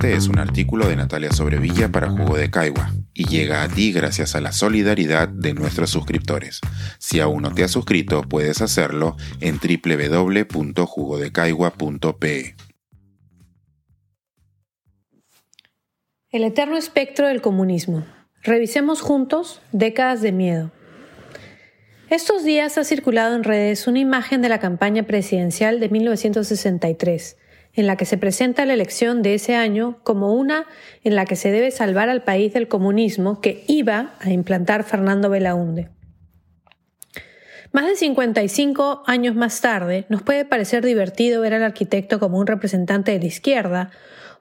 Este es un artículo de Natalia Sobrevilla para Jugo de Caigua y llega a ti gracias a la solidaridad de nuestros suscriptores. Si aún no te has suscrito, puedes hacerlo en www.jugodecaigua.pe. El eterno espectro del comunismo. Revisemos juntos décadas de miedo. Estos días ha circulado en redes una imagen de la campaña presidencial de 1963 en la que se presenta la elección de ese año como una en la que se debe salvar al país del comunismo que iba a implantar Fernando Belaunde. Más de 55 años más tarde, nos puede parecer divertido ver al arquitecto como un representante de la izquierda,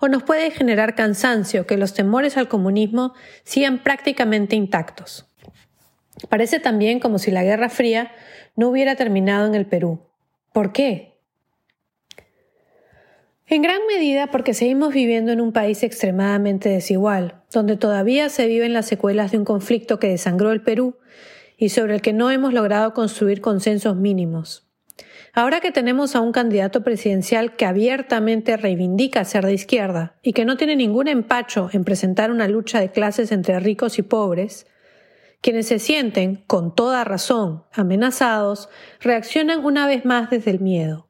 o nos puede generar cansancio que los temores al comunismo sigan prácticamente intactos. Parece también como si la Guerra Fría no hubiera terminado en el Perú. ¿Por qué? En gran medida porque seguimos viviendo en un país extremadamente desigual, donde todavía se viven las secuelas de un conflicto que desangró el Perú y sobre el que no hemos logrado construir consensos mínimos. Ahora que tenemos a un candidato presidencial que abiertamente reivindica ser de izquierda y que no tiene ningún empacho en presentar una lucha de clases entre ricos y pobres, quienes se sienten, con toda razón, amenazados, reaccionan una vez más desde el miedo.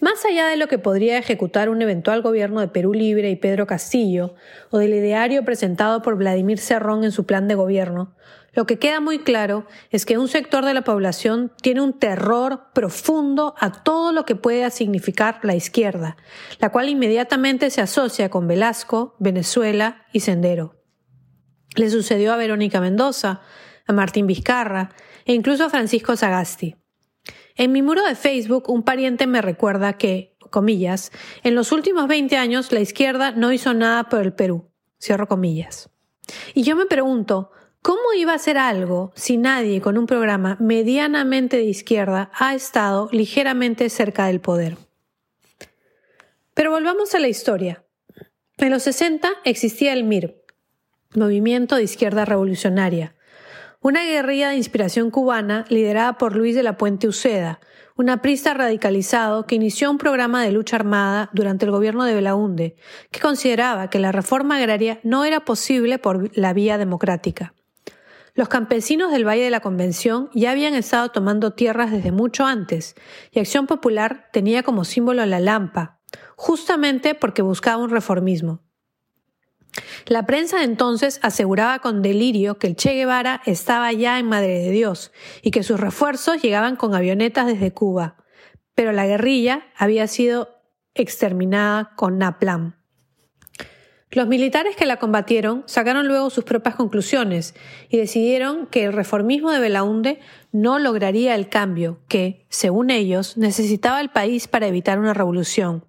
Más allá de lo que podría ejecutar un eventual gobierno de Perú Libre y Pedro Castillo, o del ideario presentado por Vladimir Cerrón en su plan de gobierno, lo que queda muy claro es que un sector de la población tiene un terror profundo a todo lo que pueda significar la izquierda, la cual inmediatamente se asocia con Velasco, Venezuela y Sendero. Le sucedió a Verónica Mendoza, a Martín Vizcarra e incluso a Francisco Sagasti. En mi muro de Facebook, un pariente me recuerda que, comillas, en los últimos 20 años la izquierda no hizo nada por el Perú. Cierro comillas. Y yo me pregunto, ¿cómo iba a hacer algo si nadie con un programa medianamente de izquierda ha estado ligeramente cerca del poder? Pero volvamos a la historia. En los 60 existía el MIR, Movimiento de Izquierda Revolucionaria, una guerrilla de inspiración cubana liderada por Luis de la Puente Uceda, un aprista radicalizado que inició un programa de lucha armada durante el gobierno de Belaunde, que consideraba que la reforma agraria no era posible por la vía democrática. Los campesinos del Valle de la Convención ya habían estado tomando tierras desde mucho antes, y Acción Popular tenía como símbolo la lampa, justamente porque buscaba un reformismo. La prensa de entonces aseguraba con delirio que el Che Guevara estaba ya en Madre de Dios y que sus refuerzos llegaban con avionetas desde Cuba, pero la guerrilla había sido exterminada con Naplam. Los militares que la combatieron sacaron luego sus propias conclusiones y decidieron que el reformismo de Belaunde no lograría el cambio que, según ellos, necesitaba el país para evitar una revolución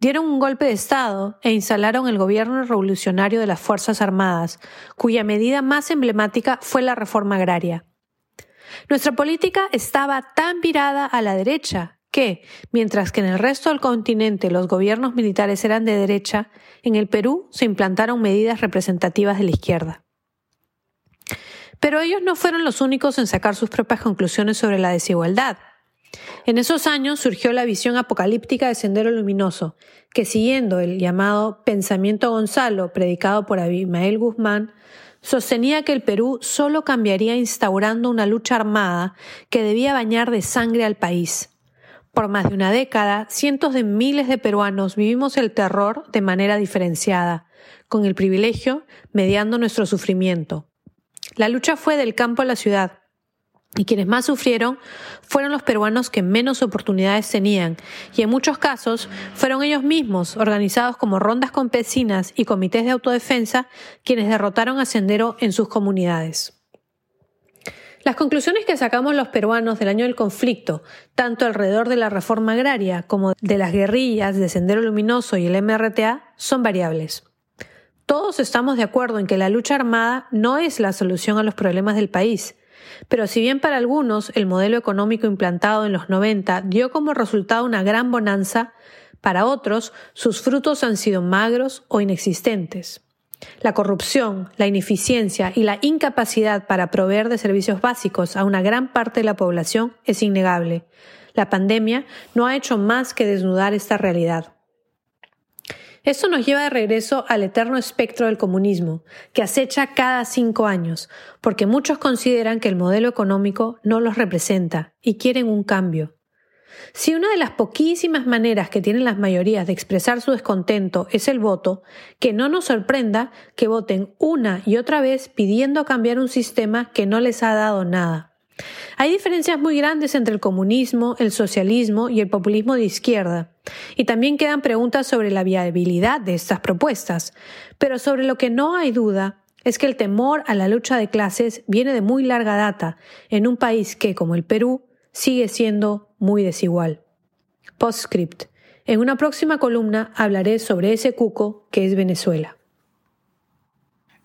dieron un golpe de Estado e instalaron el gobierno revolucionario de las Fuerzas Armadas, cuya medida más emblemática fue la reforma agraria. Nuestra política estaba tan virada a la derecha que, mientras que en el resto del continente los gobiernos militares eran de derecha, en el Perú se implantaron medidas representativas de la izquierda. Pero ellos no fueron los únicos en sacar sus propias conclusiones sobre la desigualdad. En esos años surgió la visión apocalíptica de Sendero Luminoso, que siguiendo el llamado Pensamiento Gonzalo, predicado por Abimael Guzmán, sostenía que el Perú solo cambiaría instaurando una lucha armada que debía bañar de sangre al país. Por más de una década, cientos de miles de peruanos vivimos el terror de manera diferenciada, con el privilegio mediando nuestro sufrimiento. La lucha fue del campo a la ciudad, y quienes más sufrieron fueron los peruanos que menos oportunidades tenían, y en muchos casos fueron ellos mismos, organizados como rondas campesinas y comités de autodefensa, quienes derrotaron a Sendero en sus comunidades. Las conclusiones que sacamos los peruanos del año del conflicto, tanto alrededor de la reforma agraria como de las guerrillas de Sendero Luminoso y el MRTA, son variables. Todos estamos de acuerdo en que la lucha armada no es la solución a los problemas del país, pero si bien para algunos el modelo económico implantado en los 90 dio como resultado una gran bonanza, para otros sus frutos han sido magros o inexistentes. La corrupción, la ineficiencia y la incapacidad para proveer de servicios básicos a una gran parte de la población es innegable. La pandemia no ha hecho más que desnudar esta realidad. Esto nos lleva de regreso al eterno espectro del comunismo, que acecha cada cinco años, porque muchos consideran que el modelo económico no los representa y quieren un cambio. Si una de las poquísimas maneras que tienen las mayorías de expresar su descontento es el voto, que no nos sorprenda que voten una y otra vez pidiendo cambiar un sistema que no les ha dado nada. Hay diferencias muy grandes entre el comunismo, el socialismo y el populismo de izquierda, y también quedan preguntas sobre la viabilidad de estas propuestas, pero sobre lo que no hay duda es que el temor a la lucha de clases viene de muy larga data en un país que, como el Perú, sigue siendo muy desigual. Postscript. En una próxima columna hablaré sobre ese cuco que es Venezuela.